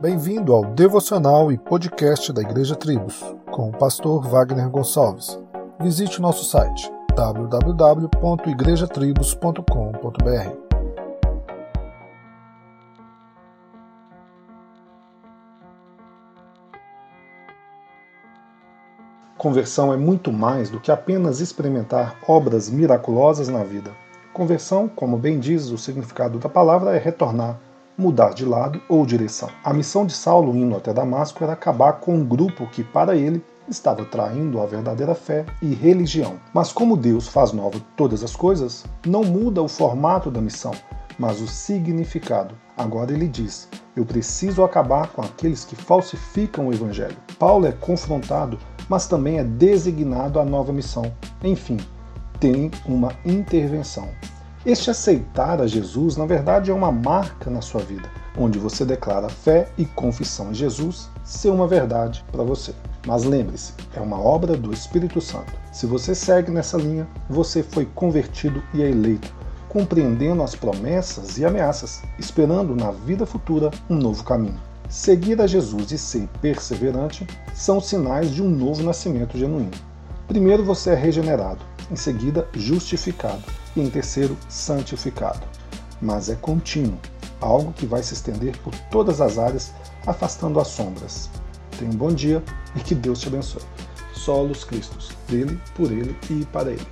Bem-vindo ao devocional e podcast da Igreja Tribos, com o pastor Wagner Gonçalves. Visite o nosso site www.igrejatribos.com.br. Conversão é muito mais do que apenas experimentar obras miraculosas na vida. Conversão, como bem diz o significado da palavra, é retornar mudar de lado ou direção. A missão de Saulo indo até Damasco era acabar com um grupo que, para ele, estava traindo a verdadeira fé e religião. Mas como Deus faz nova todas as coisas, não muda o formato da missão, mas o significado. Agora ele diz: Eu preciso acabar com aqueles que falsificam o evangelho. Paulo é confrontado, mas também é designado à nova missão. Enfim, tem uma intervenção. Este aceitar a Jesus, na verdade, é uma marca na sua vida, onde você declara fé e confissão em Jesus ser uma verdade para você. Mas lembre-se, é uma obra do Espírito Santo. Se você segue nessa linha, você foi convertido e é eleito, compreendendo as promessas e ameaças, esperando na vida futura um novo caminho. Seguir a Jesus e ser perseverante são sinais de um novo nascimento genuíno. Primeiro você é regenerado, em seguida justificado e em terceiro santificado. Mas é contínuo, algo que vai se estender por todas as áreas, afastando as sombras. Tenha um bom dia e que Deus te abençoe. Solos Cristos, dele, por ele e para ele.